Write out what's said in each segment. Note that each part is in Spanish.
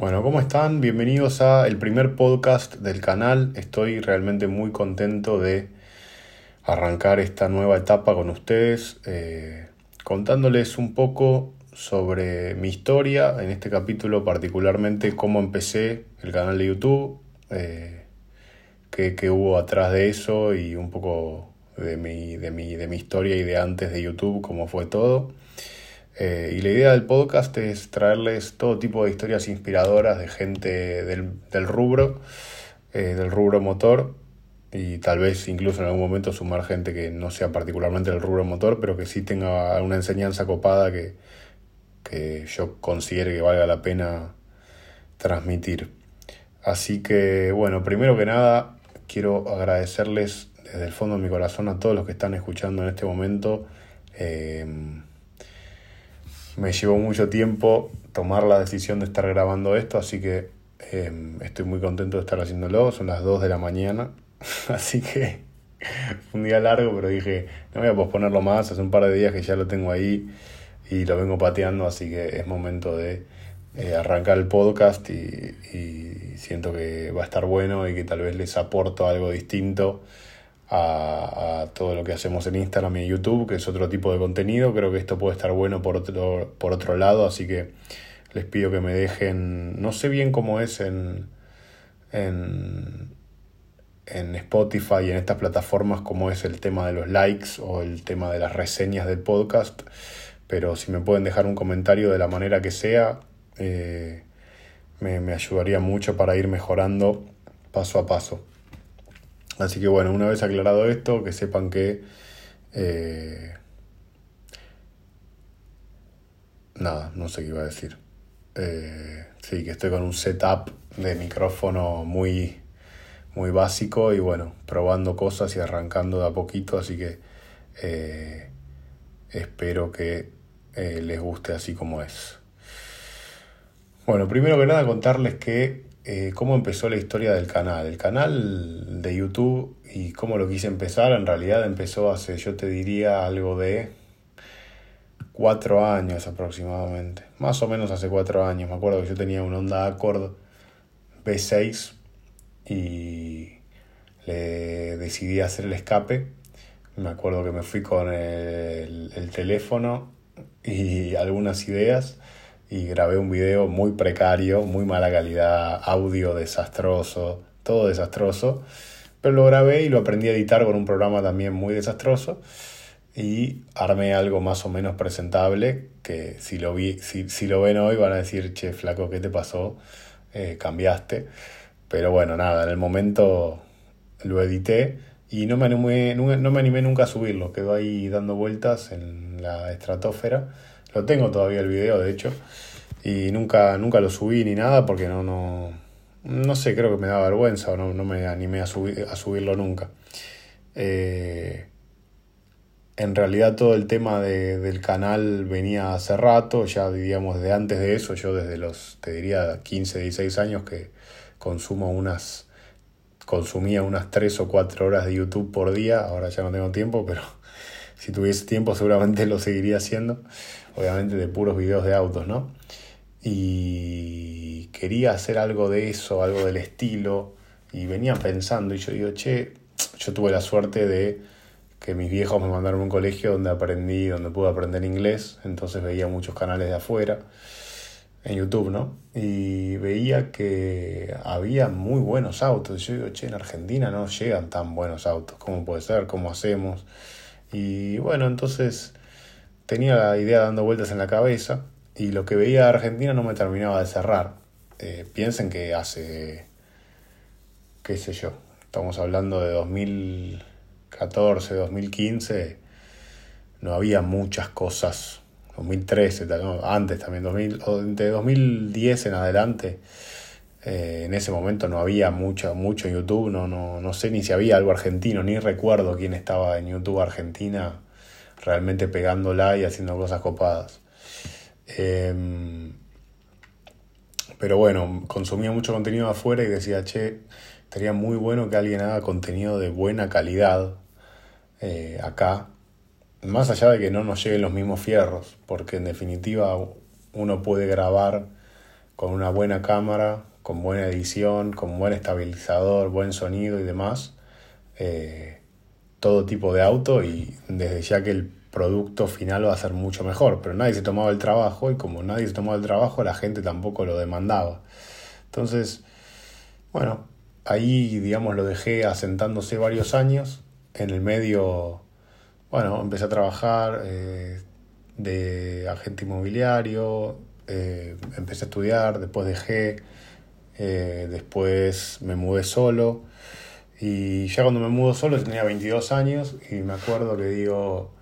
Bueno, ¿cómo están? Bienvenidos a el primer podcast del canal. Estoy realmente muy contento de arrancar esta nueva etapa con ustedes, eh, contándoles un poco sobre mi historia, en este capítulo particularmente cómo empecé el canal de YouTube, eh, qué, hubo atrás de eso y un poco de mi, de, mi, de mi historia y de antes de YouTube, cómo fue todo. Eh, y la idea del podcast es traerles todo tipo de historias inspiradoras de gente del, rubro, eh, del rubro motor, y tal vez incluso en algún momento sumar gente que no sea particularmente del rubro motor, pero que sí tenga una enseñanza copada que, que yo considere que valga la pena transmitir. Así que, bueno, primero que nada, quiero agradecerles desde el fondo de mi corazón a todos los que están escuchando en este momento. Eh, me llevó mucho tiempo tomar la decisión de estar grabando esto, así que em, estoy muy contento de estar haciéndolo. Son las 2 de la mañana, así que un día largo, pero dije, no voy a posponerlo más. Hace un par de días que ya lo tengo ahí y lo vengo pateando, así que es momento de eh, arrancar el podcast y, y siento que va a estar bueno y que tal vez les aporto algo distinto a, todo lo que hacemos en Instagram y YouTube, que es otro tipo de contenido. Creo que esto puede estar bueno por otro, por otro lado, así que les pido que me dejen, no sé bien cómo es en, en, en Spotify y en estas plataformas, cómo es el tema de los likes o el tema de las reseñas del podcast, pero si me pueden dejar un comentario de la manera que sea, eh, me, me ayudaría mucho para ir mejorando paso a paso. Así que bueno, una vez aclarado esto, que sepan que... Eh, nada, no sé qué iba a decir. Eh, sí, que estoy con un setup de micrófono muy, muy básico y bueno, probando cosas y arrancando de a poquito, así que eh, espero que les guste así como es. Bueno, primero que nada contarles que eh, cómo empezó la historia del canal. El canal de YouTube y cómo lo quise empezar, en realidad empezó hace, yo te diría, algo de cuatro años aproximadamente. Más o menos hace cuatro años. Me acuerdo que yo tenía un Honda Accord B6 y le decidí hacer el escape. Me acuerdo que me fui con el teléfono y algunas ideas y grabé un video muy precario, muy mala calidad, audio desastroso, todo desastroso. Pero lo grabé y lo aprendí a editar con un programa también muy desastroso y armé algo más o menos presentable que si lo, vi, si, si lo ven hoy van a decir, che, flaco, ¿qué te pasó? Eh, cambiaste. Pero bueno, nada, en el momento lo edité y no me, animé, no me animé nunca a subirlo, quedó ahí dando vueltas en la estratosfera lo tengo todavía el video, de hecho. Y nunca, nunca lo subí ni nada porque no, no, no sé, creo que me da vergüenza o no, no me animé a, subir, a subirlo nunca. Eh, en realidad todo el tema de, del canal venía hace rato, ya diríamos de antes de eso, yo desde los, te diría, 15, 16 años que consumo unas, consumía unas 3 o 4 horas de YouTube por día, ahora ya no tengo tiempo, pero si tuviese tiempo seguramente lo seguiría haciendo obviamente de puros videos de autos, ¿no? Y quería hacer algo de eso, algo del estilo, y venía pensando, y yo digo, che, yo tuve la suerte de que mis viejos me mandaron a un colegio donde aprendí, donde pude aprender inglés, entonces veía muchos canales de afuera, en YouTube, ¿no? Y veía que había muy buenos autos. Yo digo, che, en Argentina no llegan tan buenos autos, ¿cómo puede ser? ¿Cómo hacemos? Y bueno, entonces tenía la idea dando vueltas en la cabeza y lo que veía de Argentina no me terminaba de cerrar. Eh, piensen que hace, qué sé yo, estamos hablando de 2014, 2015, no había muchas cosas. 2013, antes también, 2000, de 2010 en adelante, eh, en ese momento no había mucho, mucho YouTube, no, no, no sé ni si había algo argentino, ni recuerdo quién estaba en YouTube Argentina realmente pegándola y haciendo cosas copadas. Em, pero bueno, consumía mucho contenido afuera y decía, che, estaría muy bueno que alguien haga contenido de buena calidad eh, acá, más allá de que no nos lleguen los mismos fierros, porque en definitiva uno puede grabar con una buena cámara, con buena edición, con buen estabilizador, buen sonido y demás. Eh, todo tipo de auto y desde ya que el producto final va a ser mucho mejor, pero nadie se tomaba el trabajo y como nadie se tomaba el trabajo la gente tampoco lo demandaba. Entonces, bueno, ahí digamos lo dejé asentándose varios años, en el medio, bueno, empecé a trabajar eh, de agente inmobiliario, eh, empecé a estudiar, después dejé, eh, después me mudé solo y ya cuando me mudo solo tenía 22 años y me acuerdo que digo,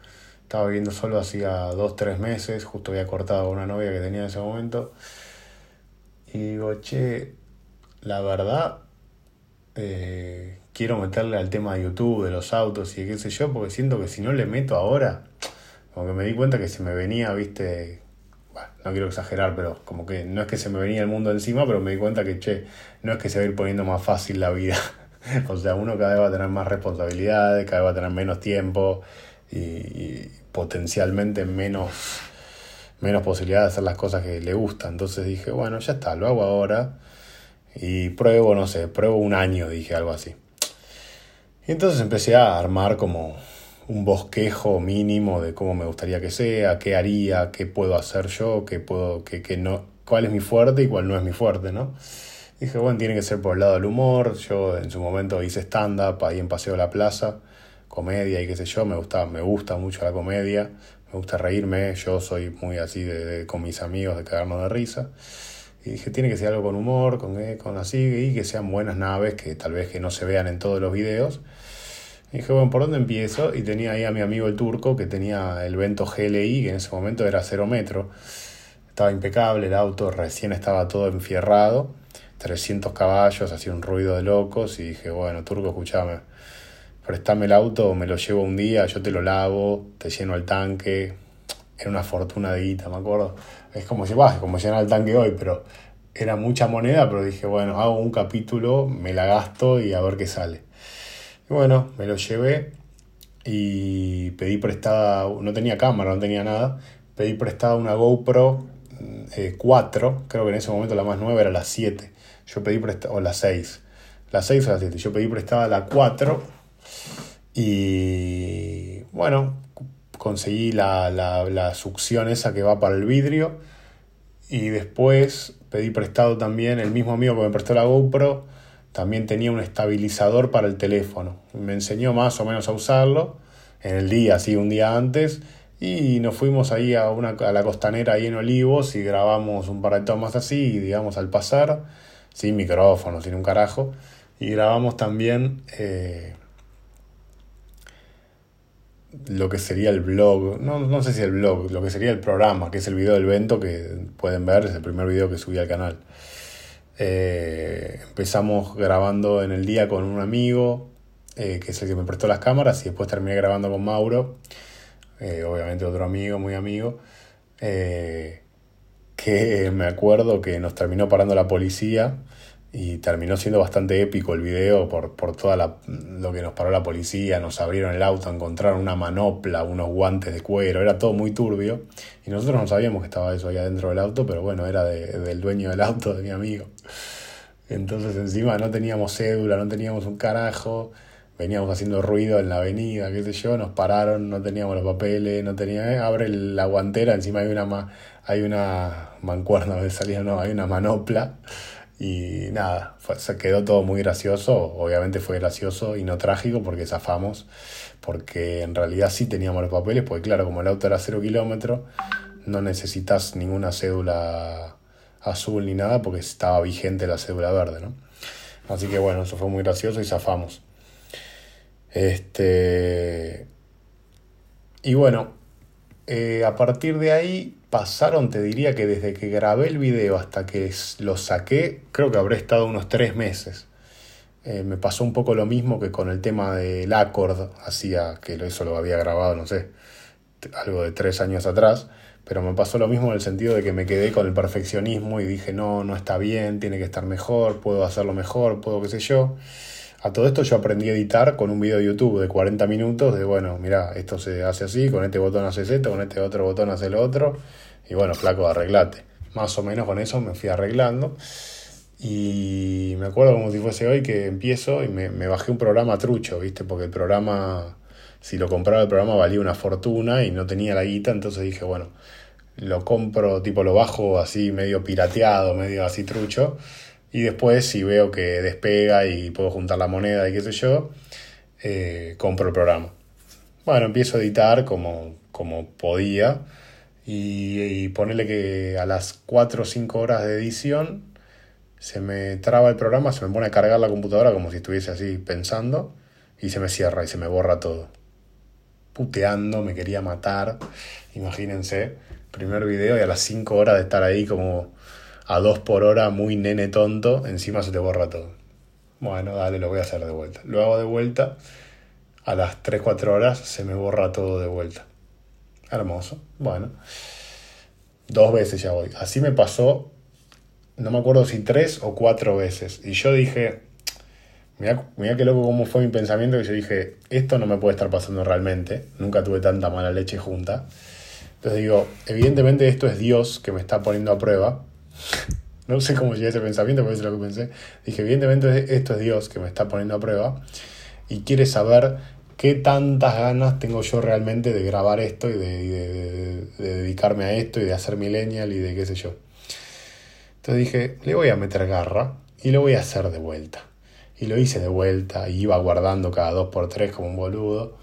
estaba viviendo solo hacía 2, 3 meses, justo había cortado una novia que tenía en ese momento y digo, che, la verdad, eh, quiero meterle al tema de YouTube, de los autos y qué sé yo, porque siento que si no le meto ahora, como que me di cuenta que se me venía, viste, no quiero exagerar, pero como que no es que se me venía el mundo encima, pero me di cuenta que, che, no es que se va a ir poniendo más fácil la vida. o sea, uno cada vez va a tener más responsabilidades, cada vez va a tener menos tiempo y, potencialmente menos, menos posibilidad de hacer las cosas que le gustan. Entonces dije, bueno, ya está, lo hago ahora y pruebo, no sé, pruebo un año, dije algo así. Y entonces empecé a armar como un bosquejo mínimo de cómo me gustaría que sea, qué haría, qué puedo hacer yo, qué puedo, qué, qué no, cuál es mi fuerte y cuál no es mi fuerte, ¿no? Dije, bueno, tiene que ser por el lado del humor. Yo en su momento hice stand-up ahí en Paseo de la Plaza, comedia y qué sé yo, me gusta, me gusta mucho la comedia, me gusta reírme, yo soy muy así de, con mis amigos de cagarnos de risa. Y dije, tiene que ser algo con humor, con, eh, con así, y que sean buenas naves, que tal vez que no se vean en todos los videos y dije, bueno, ¿por dónde empiezo? Y tenía ahí a mi amigo el turco que tenía el Vento GLI, que en ese momento era cero metro. Estaba impecable, el auto recién estaba todo enfierrado, 300 caballos, hacía un ruido de locos. Y dije, bueno, turco, escúchame, prestame el auto, me lo llevo un día, yo te lo lavo, te lleno el tanque. Era una fortuna de guita, me acuerdo. Es como si, como llenar el tanque hoy, pero era mucha moneda, pero dije, bueno, hago un capítulo, me la gasto y a ver qué sale. Y bueno, me lo llevé y pedí prestada, no tenía cámara, no tenía nada, pedí prestada una GoPro 4, eh, creo que en ese momento la más nueva era la 7, yo pedí prestada, o la 6, la 6 o la 7, yo pedí prestada la 4 y bueno, conseguí la, la, la succión esa que va para el vidrio y después pedí prestado también el mismo amigo que me prestó la GoPro, también tenía un estabilizador para el teléfono. Me enseñó más o menos a usarlo en el día, así un día antes. Y nos fuimos ahí a, una, a la costanera ahí en Olivos y grabamos un par de tomas así, digamos, al pasar, sin micrófono, sin un carajo. Y grabamos también eh, lo que sería el blog, no, no sé si el blog, lo que sería el programa, que es el video del evento que pueden ver, es el primer video que subí al canal. Eh, empezamos grabando en el día con un amigo, eh, que es el que me prestó las cámaras, y después terminé grabando con Mauro, eh, obviamente otro amigo, muy amigo, que me acuerdo que nos terminó parando la policía y terminó siendo bastante épico el video por, por todo lo que nos paró la policía, nos abrieron el auto, encontraron una manopla, unos guantes de cuero, era todo muy turbio y nosotros no sabíamos que estaba eso ahí adentro del auto, pero bueno, era del dueño del auto, de mi amigo. Entonces encima no teníamos cédula, no teníamos un carajo, veníamos haciendo ruido en la avenida, qué sé yo, nos pararon, no teníamos los papeles, no tenía, eh, abre la guantera, encima hay una, hay una mancuerna de salida, no, hay una manopla y nada, se quedó todo muy gracioso, obviamente fue gracioso y no trágico porque zafamos, porque en realidad sí teníamos los papeles, porque claro, como el auto era cero kilómetros, no necesitas ninguna cédula azul ni nada porque estaba vigente la cédula verde, ¿no? Así que bueno, eso fue muy gracioso y zafamos. Este. Y bueno, eh, a partir de ahí pasaron, te diría que desde que grabé el video hasta que lo saqué, creo que habré estado unos tres meses. Eh, me pasó un poco lo mismo que con el tema del Accord, hacía que eso lo había grabado, no sé, algo de tres años atrás, pero me pasó lo mismo en el sentido de que me quedé con el perfeccionismo y dije, no, no está bien, tiene que estar mejor, puedo hacerlo mejor, puedo qué sé yo. A todo esto yo aprendí a editar con un video de YouTube de 40 minutos de, bueno, mira, esto se hace así, con este botón haces esto, con este otro botón hace lo otro, y bueno, flaco, arreglate. más o menos con eso me fui arreglando. Y me acuerdo como si fuese hoy que empiezo y me, me bajé un programa trucho, ¿viste? Porque el programa, si lo compraba el programa valía una fortuna y no tenía la guita, entonces dije, bueno, lo compro, tipo lo bajo así medio pirateado, medio así trucho. Y después si veo que despega y puedo juntar la moneda y qué sé yo, eh, compro el programa. Bueno, empiezo a editar como, como podía y, y ponerle que a las 4 o 5 horas de edición se me traba el programa, se me pone a cargar la computadora como si estuviese así pensando y se me cierra y se me borra todo. Puteando, me quería matar, imagínense primer video y a las 5 horas de estar ahí como a 2 por hora, muy nene tonto, encima se te borra todo. Bueno, dale, lo voy a hacer de vuelta. Lo hago de vuelta, a las 3, 4 horas se me borra todo de vuelta. Hermoso. Bueno, dos veces ya voy. Así me pasó, no me acuerdo si tres o cuatro veces. Y yo dije, mira, mira qué loco cómo fue mi pensamiento, que yo dije, esto no me puede estar pasando realmente. Nunca tuve tanta mala leche junta. Entonces digo, evidentemente esto es Dios que me está poniendo a prueba. no sé cómo llegué a ese pensamiento, pero eso es lo que pensé. Dije, evidentemente esto es Dios que me está poniendo a prueba y quiere saber qué tantas ganas tengo yo realmente de grabar esto y de, dedicarme a esto y de hacer millennial y de qué sé yo. Entonces dije, le voy a meter garra y lo voy a hacer de vuelta. Y lo hice de vuelta y iba guardando cada dos por tres como un boludo.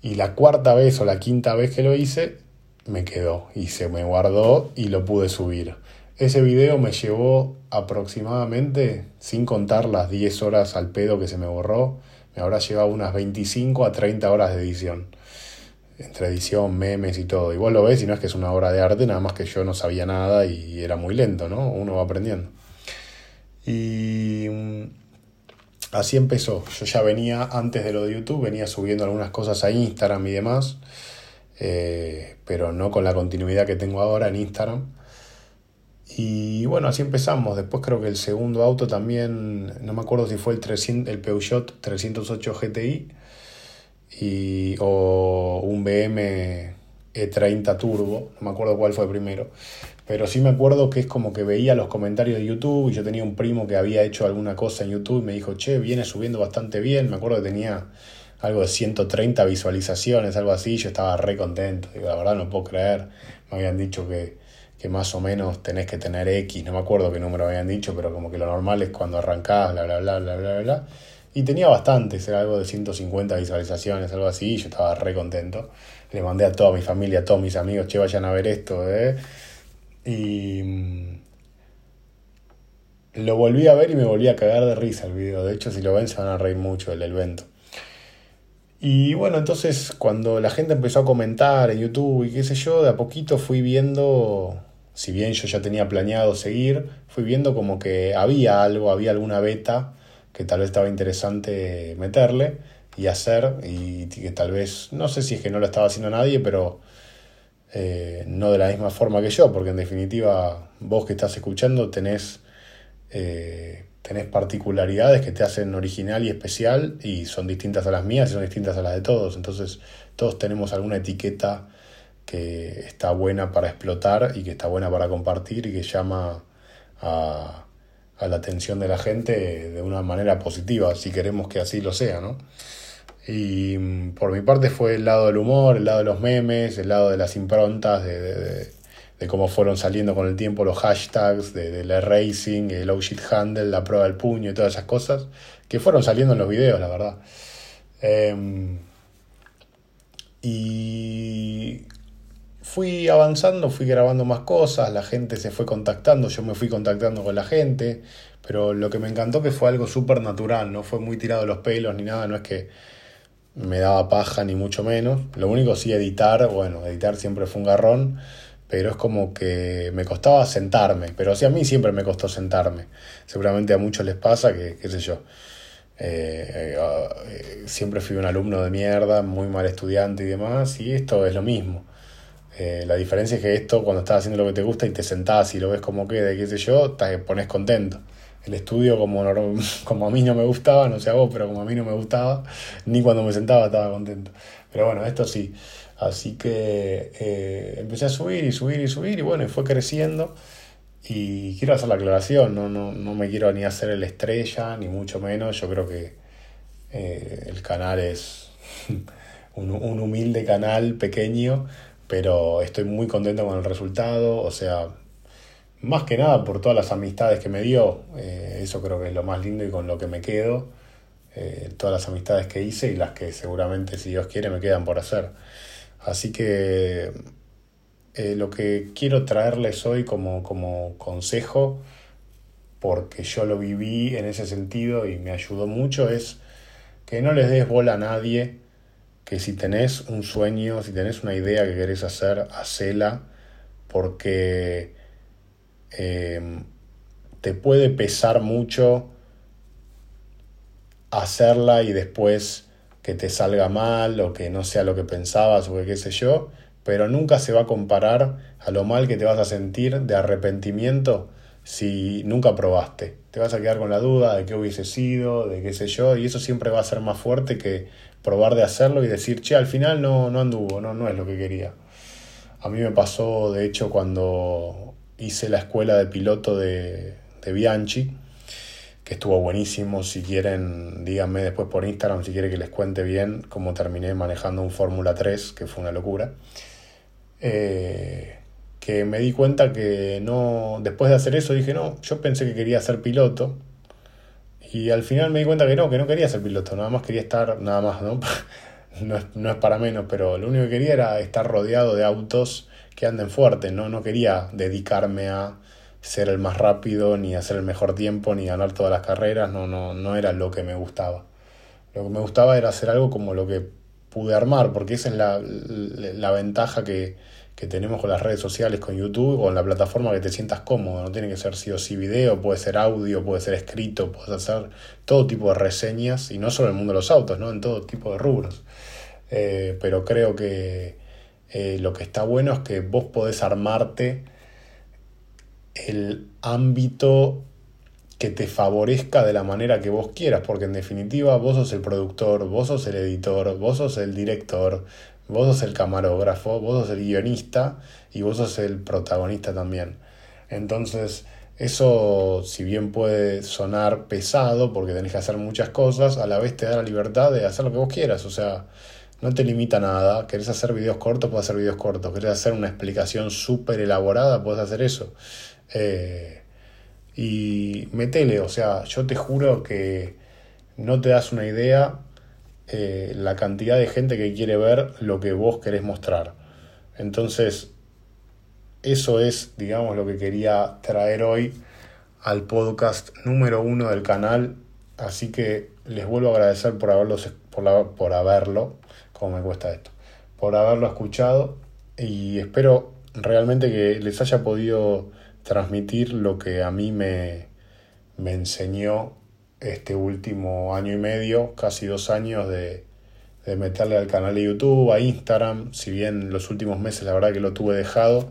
Y la cuarta vez o la quinta vez que lo hice, me quedó y se me guardó y lo pude subir. Ese video me llevó aproximadamente, sin contar las 10 horas al pedo que se me borró, me habrá llevado unas 25 a 30 horas de edición. Entre edición, memes y todo. Y vos lo ves y no es que es una obra de arte, nada más que yo no sabía nada y era muy lento, ¿no? Uno va aprendiendo. Y mm, así empezó. Yo ya venía, antes de lo de YouTube, venía subiendo algunas cosas a Instagram y demás. Eh, pero no con la continuidad que tengo ahora en Instagram. Y bueno, así empezamos. Después creo que el segundo auto también, no me acuerdo si fue el, 300, el Peugeot 308 GTI y, o un BM E30 Turbo, no me acuerdo cuál fue primero. Pero sí me acuerdo que es como que veía los comentarios de YouTube y yo tenía un primo que había hecho alguna cosa en YouTube y me dijo, che, viene subiendo bastante bien. Me acuerdo que tenía algo de 130 visualizaciones, algo así, yo estaba re contento. Digo, la verdad no puedo creer. Me habían dicho que, que más o menos tenés que tener X, no me acuerdo qué número habían dicho, pero como que lo normal es cuando arrancás, bla, bla, bla, bla, bla, bla. Y tenía bastantes, era algo de 150 visualizaciones, algo así, y yo estaba re contento. Le mandé a toda mi familia, a todos mis amigos, che, vayan a ver esto, ¿eh? Y mm, lo volví a ver y me volví a cagar de risa el video. De hecho, si lo ven se van a reír mucho el evento. Y bueno, entonces cuando la gente empezó a comentar en YouTube y qué sé yo, de a poquito fui viendo, si bien yo ya tenía planeado seguir, fui viendo como que había algo, había alguna beta que tal vez estaba interesante meterle y hacer y que tal vez, no sé si es que no lo estaba haciendo nadie, pero eh, no de la misma forma que yo, porque en definitiva vos que estás escuchando tenés... Eh, tenés particularidades que te hacen original y especial y son distintas a las mías y son distintas a las de todos. Entonces todos tenemos alguna etiqueta que está buena para explotar y que está buena para compartir y que llama a, la atención de la gente de una manera positiva, si queremos que así lo sea, ¿no? Y mm, por mi parte fue el lado del humor, el lado de los memes, el lado de las improntas, de cómo fueron saliendo con el tiempo los hashtags de, la racing, el low handle, la prueba del puño y todas esas cosas, que fueron saliendo en los videos, la verdad. Em, y fui avanzando, fui grabando más cosas, la gente se fue contactando, yo me fui contactando con la gente, pero lo que me encantó que fue algo súper natural, no fue muy tirado los pelos ni nada, no es que me daba paja ni mucho menos. Lo único sí editar, bueno, editar siempre fue un garrón pero es como que me costaba sentarme, pero sí a mí siempre me costó sentarme. Seguramente a muchos les pasa que, qué sé yo, eh, eh, ah, eh, siempre fui un alumno de mierda, muy mal estudiante y demás, y esto es lo mismo. La diferencia es que esto, cuando estás haciendo lo que te gusta y te sentás y lo ves como queda qué sé yo, te pones contento. El estudio, como, como a mí no me gustaba, no sé a vos, pero como a mí no me gustaba, ni cuando me sentaba estaba contento. Pero bueno, esto sí. Así que eh, empecé a subir y subir y subir y bueno, y fue creciendo. Y quiero hacer la aclaración, no, no, no me quiero ni hacer el estrella, ni mucho menos. Yo creo que eh, el canal es un, un, humilde canal pequeño, pero estoy muy contento con el resultado. O sea, más que nada por todas las amistades que me dio, eh, eso creo que es lo más lindo y con lo que me quedo. Eh, todas las amistades que hice y las que seguramente, si Dios quiere, me quedan por hacer. Así que eh, lo que quiero traerles hoy como, como consejo, porque yo lo viví en ese sentido y me ayudó mucho, es que no les des bola a nadie, que si tenés un sueño, si tenés una idea que querés hacer, hacela, porque eh, te puede pesar mucho hacerla y después que te salga mal o que no sea lo que pensabas o que qué sé yo, pero nunca se va a comparar a lo mal que te vas a sentir de arrepentimiento si nunca probaste. Te vas a quedar con la duda de qué hubiese sido, de qué sé yo, y eso siempre va a ser más fuerte que probar de hacerlo y decir, che, al final no, no anduvo, no, no es lo que quería. A mí me pasó, de hecho, cuando hice la escuela de piloto de, de Bianchi, que estuvo buenísimo. Si quieren, díganme después por Instagram si quieren que les cuente bien cómo terminé manejando un Fórmula 3, que fue una locura. Eh, que me di cuenta que no, después de hacer eso dije, no, yo pensé que quería ser piloto. Y al final me di cuenta que no, que no quería ser piloto, nada más quería estar, nada más, ¿no? no, es, no es para menos, pero lo único que quería era estar rodeado de autos que anden fuerte, ¿no? No quería dedicarme a ser el más rápido, ni hacer el mejor tiempo, ni ganar todas las carreras, no, no, no era lo que me gustaba. Lo que me gustaba era hacer algo como lo que pude armar, porque esa es la, la ventaja que, que, tenemos con las redes sociales, con YouTube con la plataforma que te sientas cómodo. No tiene que ser sí o sí video, puede ser audio, puede ser escrito, puedes hacer todo tipo de reseñas, y no solo en el mundo de los autos, ¿no? en todo tipo de rubros. Eh, pero creo que eh, lo que está bueno es que vos podés armarte el ámbito que te favorezca de la manera que vos quieras, porque en definitiva vos sos el productor, vos sos el editor, vos sos el director, vos sos el camarógrafo, vos sos el guionista y vos sos el protagonista también. Entonces, eso, si bien puede sonar pesado porque tenés que hacer muchas cosas, a la vez te da la libertad de hacer lo que vos quieras. O sea, no te limita nada. Querés hacer videos cortos, puedes hacer videos cortos. Querés hacer una explicación súper elaborada, puedes hacer eso. Eh, y metele, o sea, yo te juro que no te das una idea eh, la cantidad de gente que quiere ver lo que vos querés mostrar. Entonces, eso es, digamos, lo que quería traer hoy al podcast número uno del canal. Así que les vuelvo a agradecer por, haberlos, por, por haberlo, como me cuesta esto, por haberlo escuchado y espero realmente que les haya podido transmitir lo que a mí me, me enseñó este último año y medio, casi dos años de, de meterle al canal de YouTube, a Instagram, si bien los últimos meses la verdad que lo tuve dejado,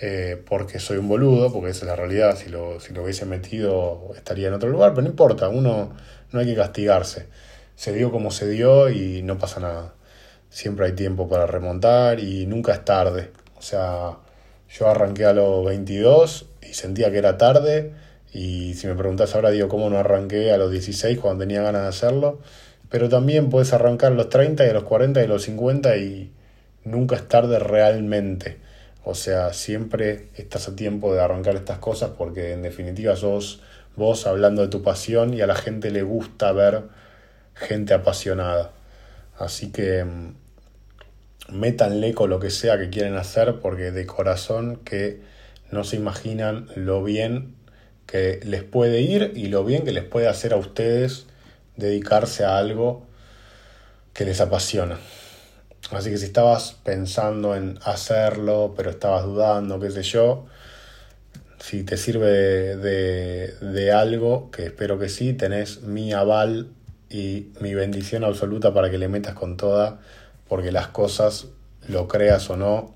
eh, porque soy un boludo, porque esa es la realidad, si lo, si lo hubiese metido estaría en otro lugar, pero no importa, uno no hay que castigarse. Se dio como se dio y no pasa nada. Siempre hay tiempo para remontar y nunca es tarde. O sea, yo arranqué a los 22 y sentía que era tarde. Y si me preguntas ahora, digo, ¿cómo no arranqué a los 16 cuando tenía ganas de hacerlo? Pero también puedes arrancar a los 30 y a los 40 y a los 50 y nunca es tarde realmente. O sea, siempre estás a tiempo de arrancar estas cosas porque en definitiva sos vos hablando de tu pasión y a la gente le gusta ver gente apasionada. Así que mm, métanle con lo que sea que quieren hacer porque de corazón que no se imaginan lo bien que les puede ir y lo bien que les puede hacer a ustedes dedicarse a algo que les apasiona. Así que si estabas pensando en hacerlo, pero estabas dudando, qué sé yo, si te sirve de, algo, que espero que sí, tenés mi aval y mi bendición absoluta para que le metas con toda porque las cosas, lo creas o no,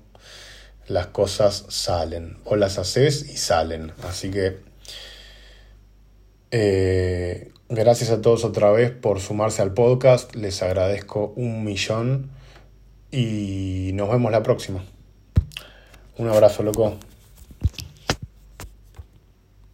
las cosas salen. O las haces y salen. Así que eh, gracias a todos otra vez por sumarse al podcast. Les agradezco un millón. Y nos vemos la próxima. Un abrazo, loco.